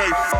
okay.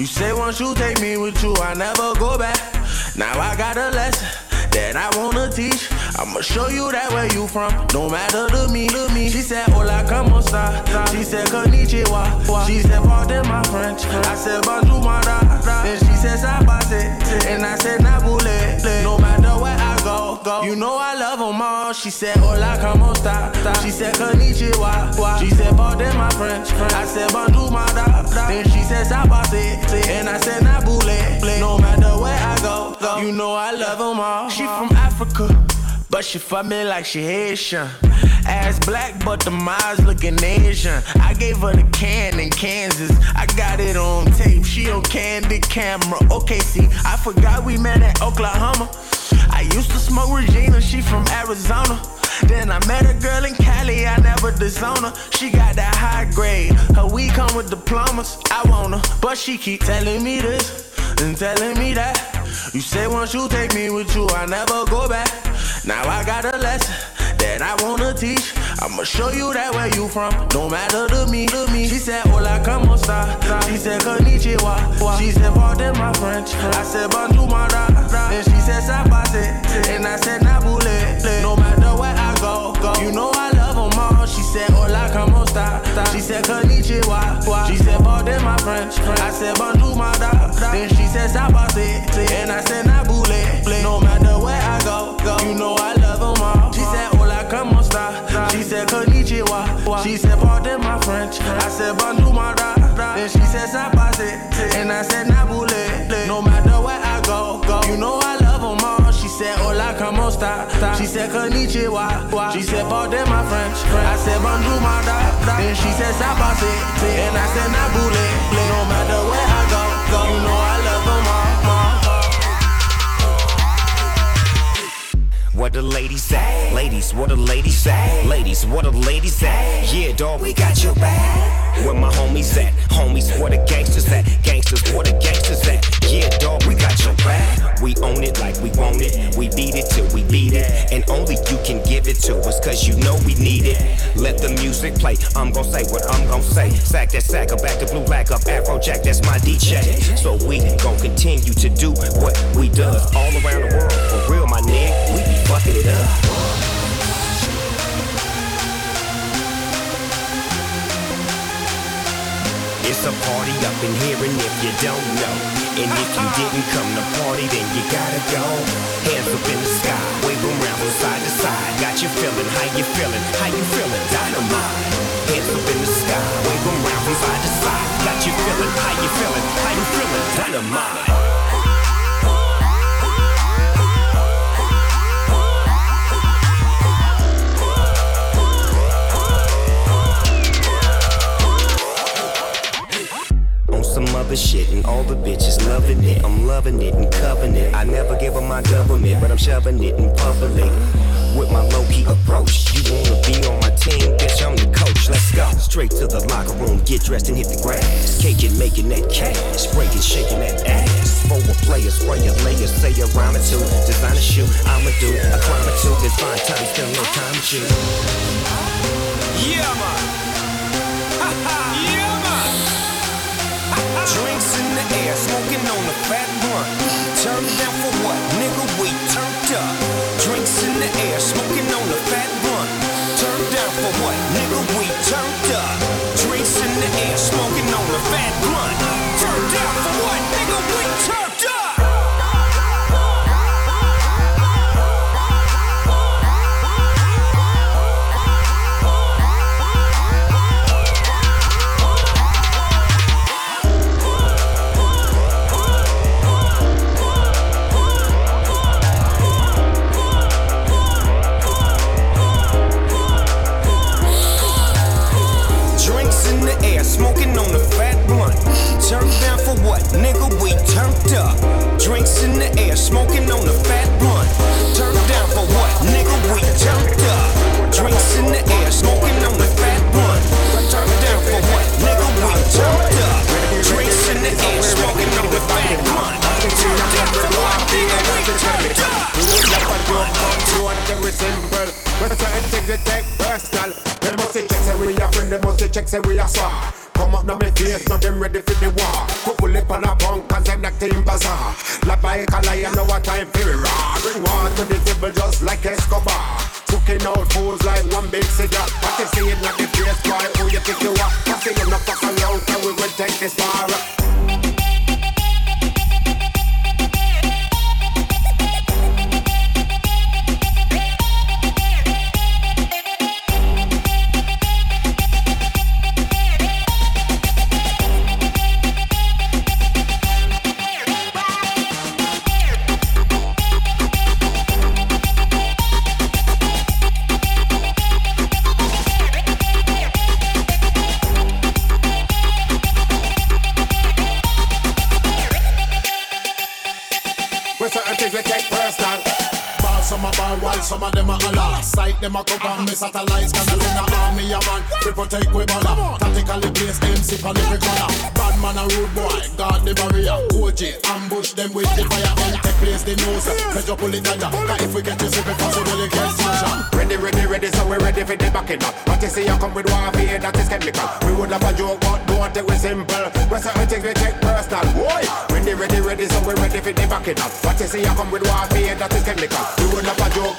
You say once you take me with you, I never go back. Now I gotta a lesson that I wanna teach. I'ma show you that where you from, no matter to me, to me. She said, Hola, como esta? She said, Konnichiwa. She said, pardon my French. I said, bonjour, my da. Then she said, sabase. And I said, nabule. Go. You know I love them all. She said, Hola, como esta? She said, Konnichiwa. She said, pardon my French. I said, bonjour, my da. Then she said, sabase. And I said, nabule. No matter where I go, go. You know I love them all. She from Africa. But she fuck me like she Haitian. Ass black, but the eyes looking Asian. I gave her the can in Kansas. I got it on tape. She on candid camera. Okay, I forgot we met at Oklahoma. I used to smoke Regina. She from Arizona. Then I met a girl in Cali, I never disown her. She got that high grade. Her weed come with diplomas. I want her, but she keep telling me this and telling me that. You say once you take me with you, I never go back. Now I got a lesson that I wanna teach. I'ma show you that where you from, no matter to me, to me. She said, Hola, como esta? She said, Konnichiwa. She said, pardon my French. I said, bonjour, my da. And she said, sabase. And I said, nabule. No matter where I go, go. You know I said, Hola, como esta? She said, Konnichiwa. She said, pardon my French. I said, bonjour, my da. Then she said, sabase. And I said, nabule. No matter where I go, go. You know I love them all. She said, Hola, como esta? She said, Konnichiwa. She said, pardon my French. I said, bonjour, my da. Then she said, sabase. And I said, nabule. No matter Como esta? She said, Konnichiwa. She said, pardon my French. I said, bonjour, my da. Then she said, sabase. And I said, nabule. No matter where I go, go. You know I love them all. What the ladies at? Ladies, what the ladies at? Ladies, what the ladies at? Yeah, dog, we got your back. Where my homies at? Homies, where the gangsters at? Gangsters, where the gangsters at? Yeah, dog, we got your back. We own it like we want it. We beat it till we beat it. And only you can give it to us, cause you know we need it. Let the music play. I'm gonna say what I'm gonna say. Sack that sack up, back to blue, black up, Afrojack, that's my DJ. So we gon' continue to do what we does all around the world. For real, my nigga, we be fucking it up. It's a party up in here, and if you don't know, and if you didn't come to party, then you gotta go. Hands up in the sky, wave 'em round from side to side. Got you feeling, how you feeling, how you feeling, dynamite. Hands up in the sky, wave 'em round from side to side. Got you feeling, how you feeling, how you feeling, dynamite. Other shit and all the bitches loving it. I'm loving it and covering it. I never give up my government, but I'm shoving it in public. With my low key approach, you wanna be on my team, bitch? I'm the coach. Let's go straight to the locker room, get dressed and hit the grass. Cake Caking, making that cash, breaking, shaking that ass. For a player, spray a layer, say a rhyme or two. Design a shoe, I'ma do a crime or two. It's fine time, spend no time. Yeah, man. On the. Turned down for what? Nigga, we turned up. For what? Nigga, we turned up. Drinks in the air, smoking on the fat blunt. Turned down for what? Nigga, we turned up. Drinks in the air, smoking on the fat blunt. Turned down for what? Nigga, we turned up. Drinks in the air, smoking on the fat blunt. Turned down for what? Nigga, we turned up. When certain things they take personal. They must check say we are friend, they must check say we are swap. Come up now me face, now them ready for the war. Lip on a punk, cause them like team bazaar. Lap by color, you know what time for raw. Bring water to the table just like Escobar. Cooking out fools like one big cigar. What you see it not the place, boy? Who you think you are? I see you not fuck around, so we will take this far. Me satellites, cause I sing a army a man. We protect we balla. Tactically place MC for every corner. Bad man a rude boy, guard the barrier. OG, ambush them with the fire. And take place the nose. Measure pull it tighter. Cause if we get you sick, possible you get smashed. Ready, ready, ready, so we ready for the backing up. What you see, you come with warfare, that is chemical. We would have a joke, but don't take we simple. We're certain things we take personal. Boy, ready, ready, ready, so we ready for the backing up. What you see, you come with warfare, that is chemical. We would have a joke,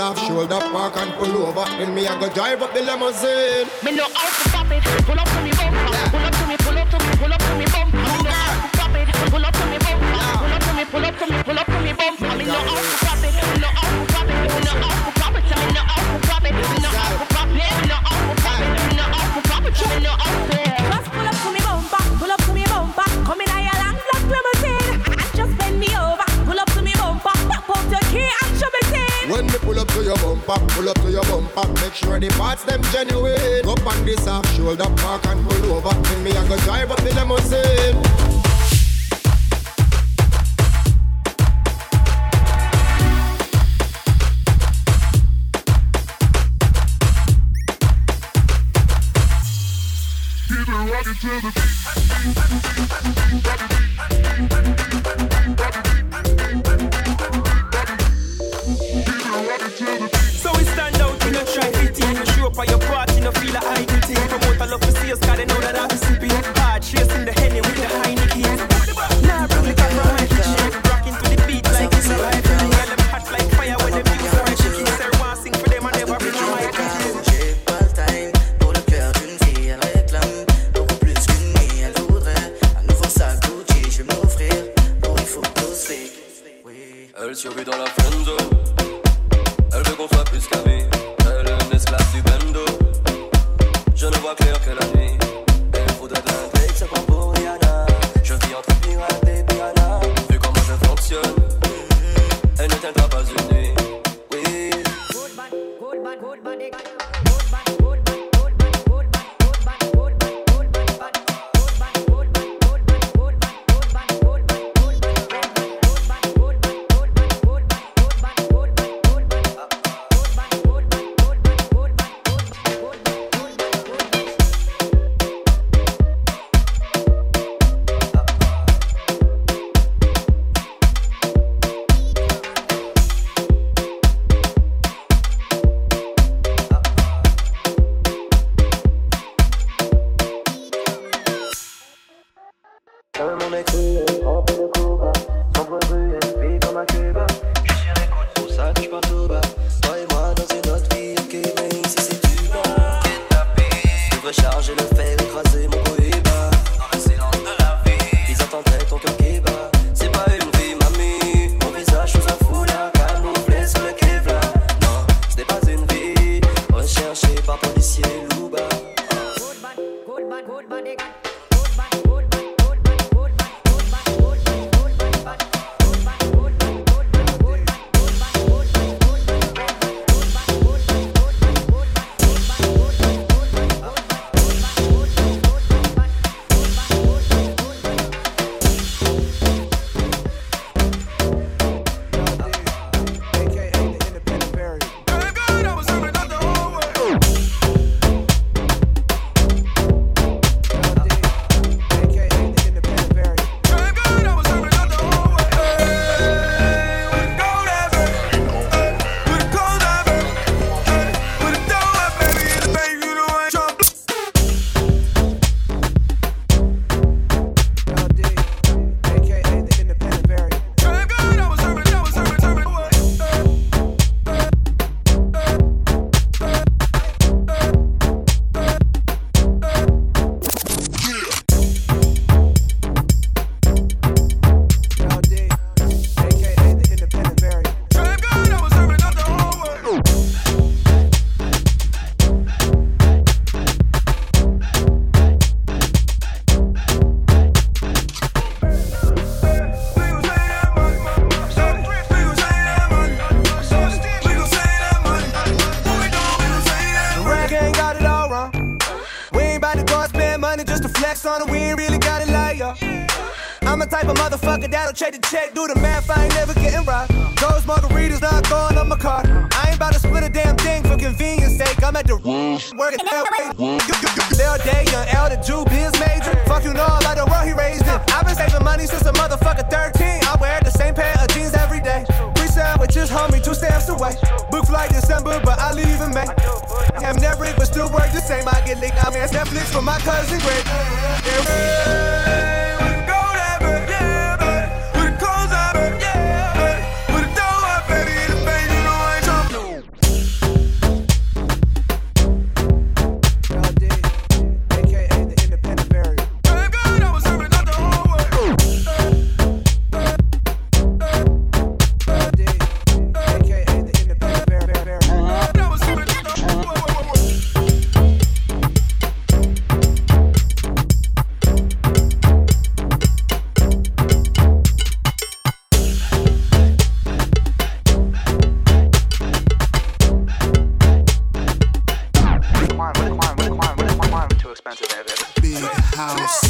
off shoulder park and pull over. Then me I go drive up the limousine. Me know how to pop it. Pull up to me bumper. Yeah. Pull up to me, pull up to me, pull up to me bumper. Me know how to pop it. Pull up to me bumper. Yeah. Pull up to me, pull up to me, pull up to me bumper. Me know how to pop it. Make sure the parts them genuine. Up on this off shoulder park and pull over. Then me I go drive up in the limousine. Keep it rocking to the beat, all up for see us, cause they know that I'm sleeping. house.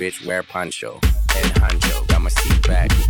bitch wear poncho and honcho. Got my seat back.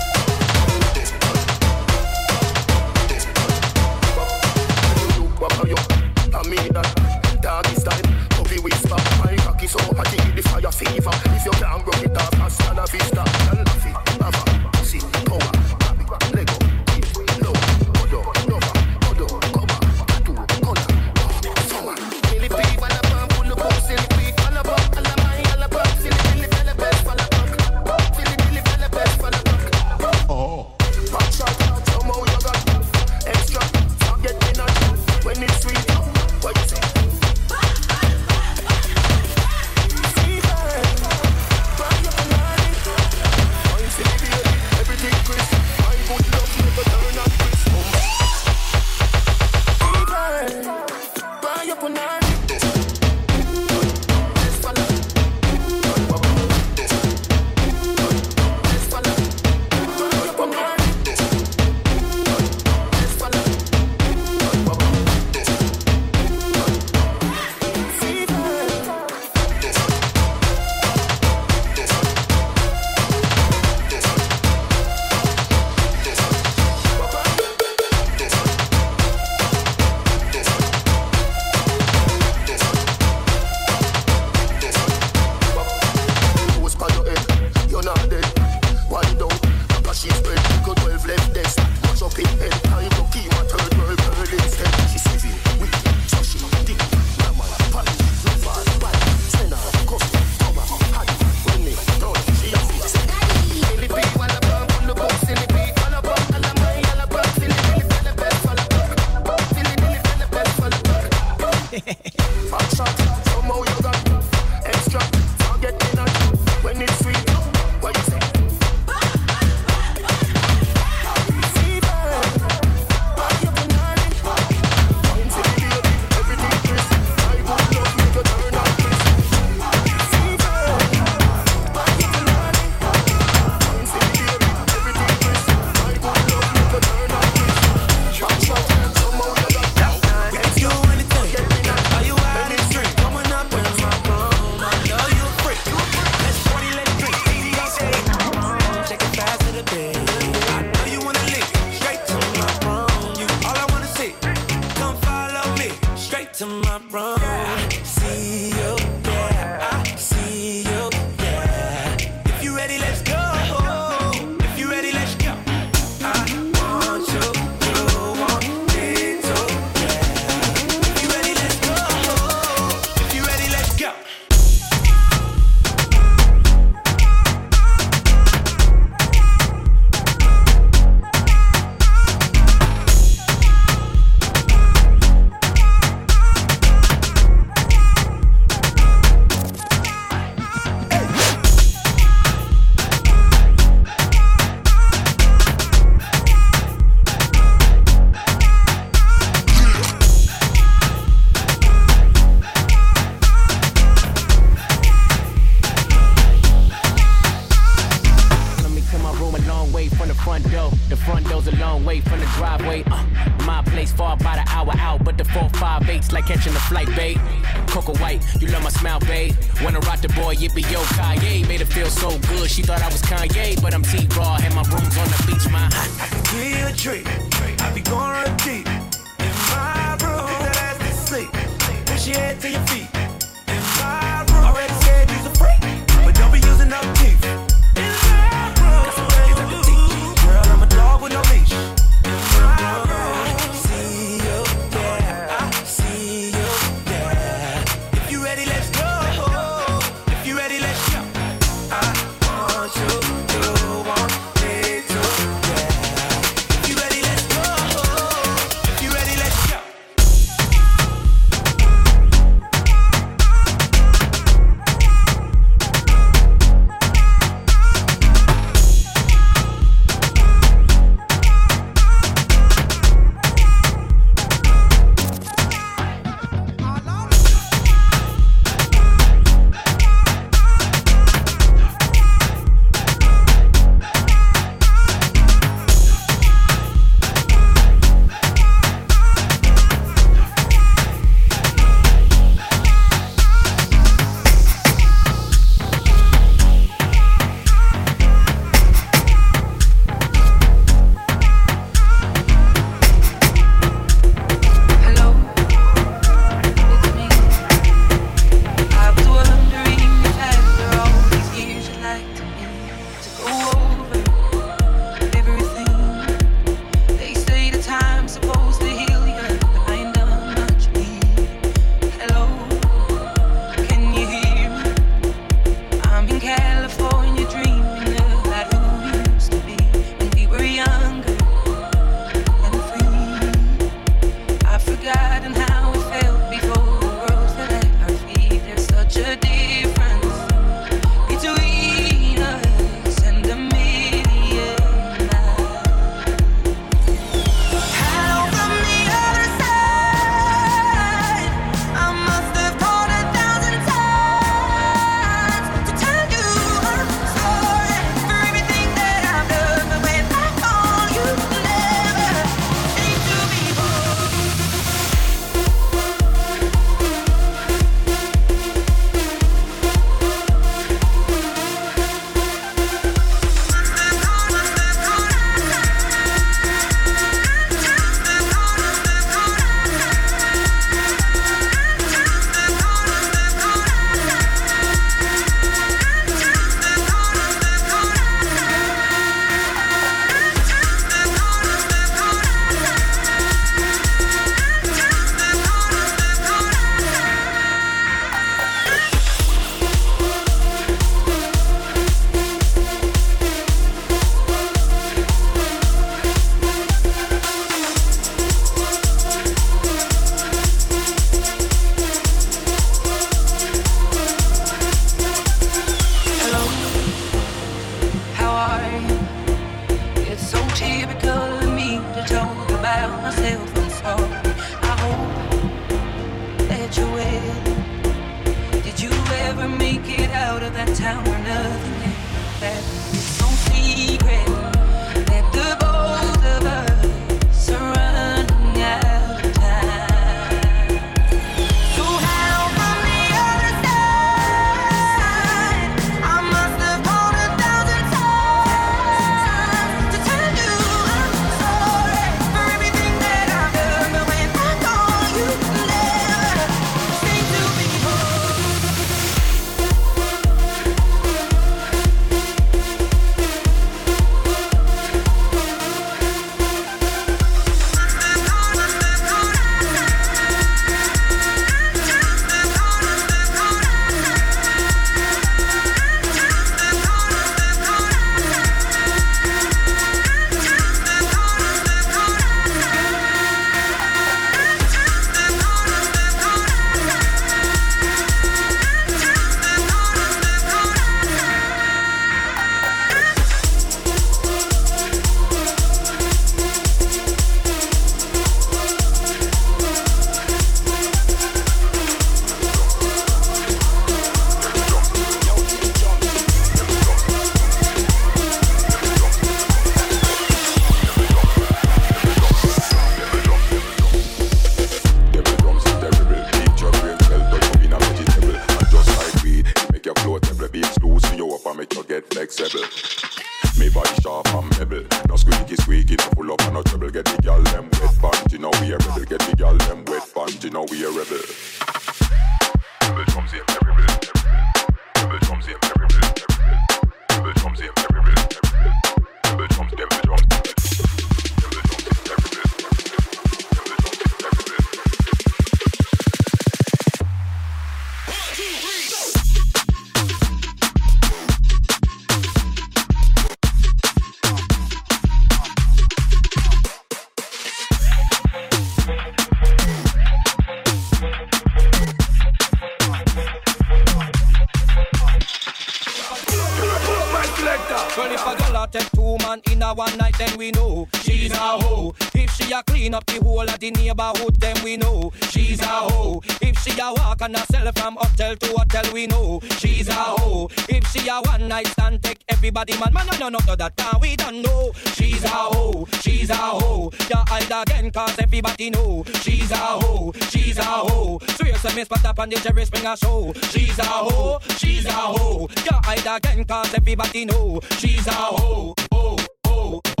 none of that car we don't know. She's a hoe, she's a hoe. Your eyes again, cause everybody know. She's a hoe, she's a hoe. So you see me spot up on the Jerry Springer show. She's a hoe, she's a hoe. Your eyes again, cause everybody know. She's a hoe, oh, oh, oh.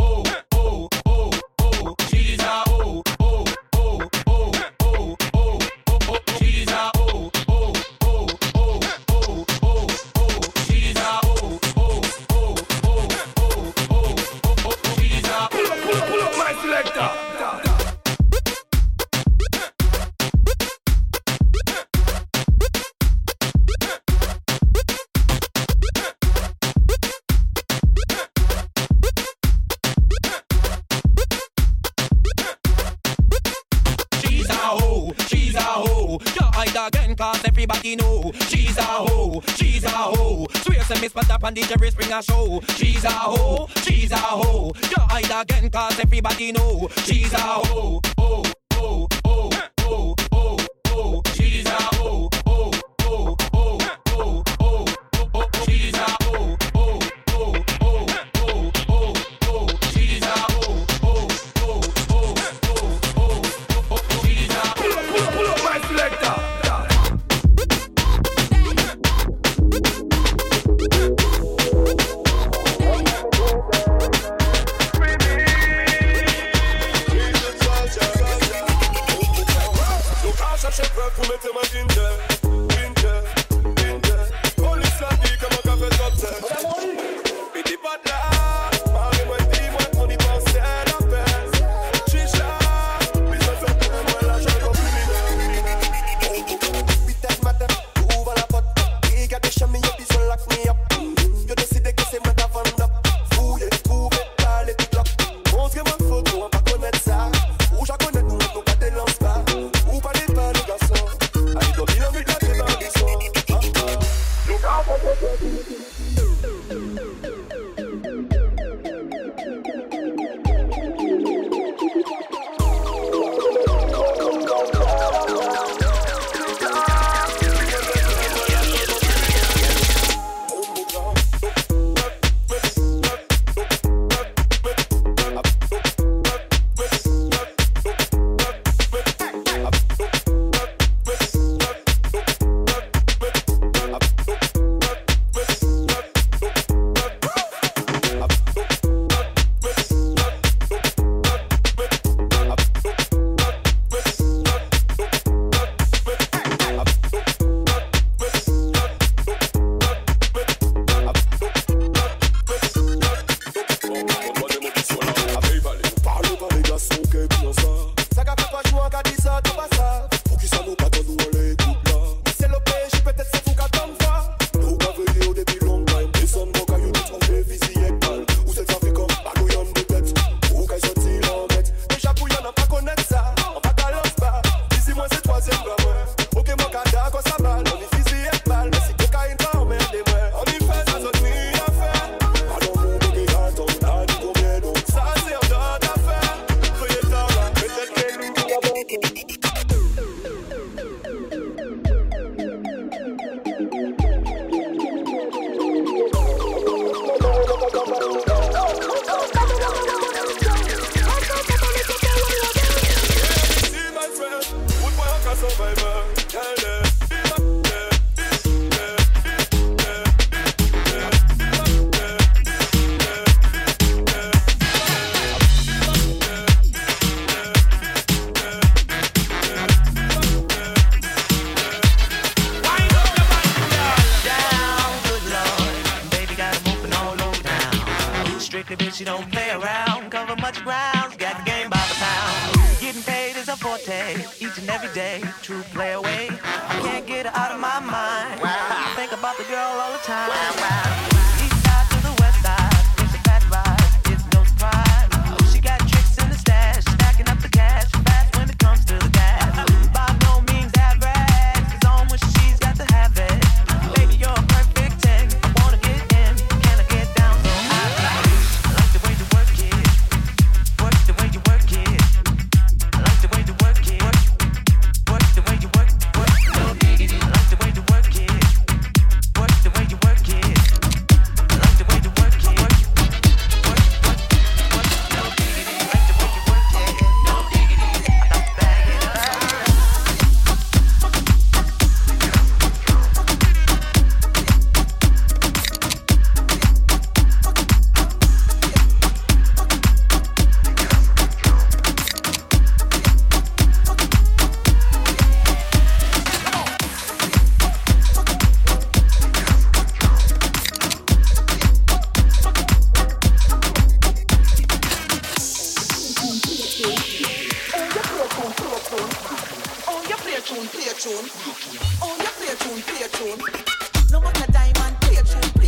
cause everybody know she's a hoe, she's a hoe. Swear to me, spot up on the Jerry Springer show. She's a hoe, she's a hoe. You're either again cause everybody know she's a hoe, oh. a tune, play a tune. Oh, your play a tune, play a tune. No matter diamond, play a tune.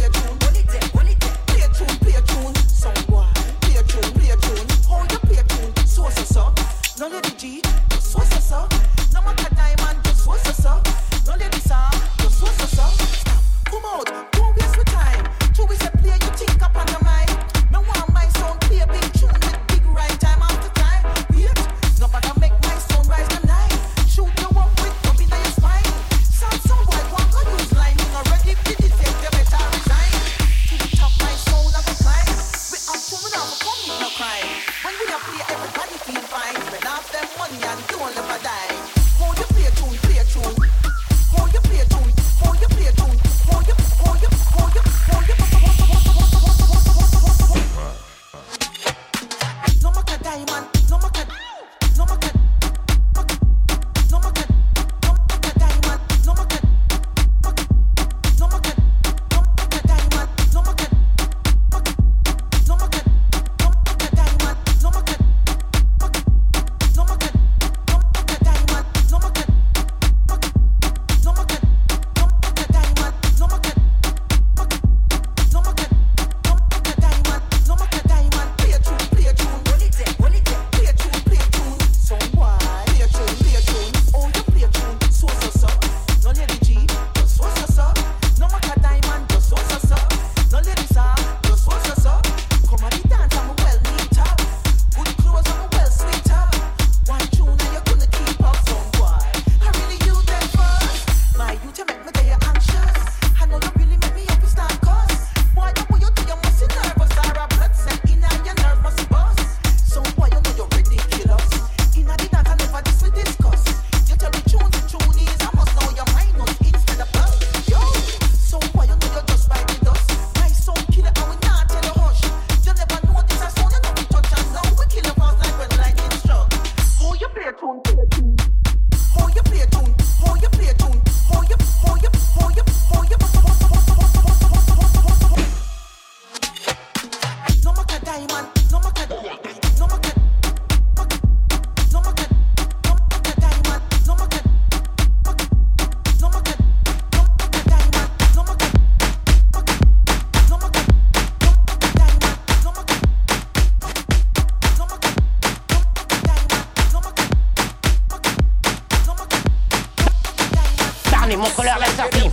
et montre-leur la sortie.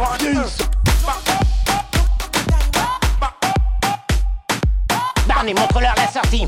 Barney, montre-leur la sortie.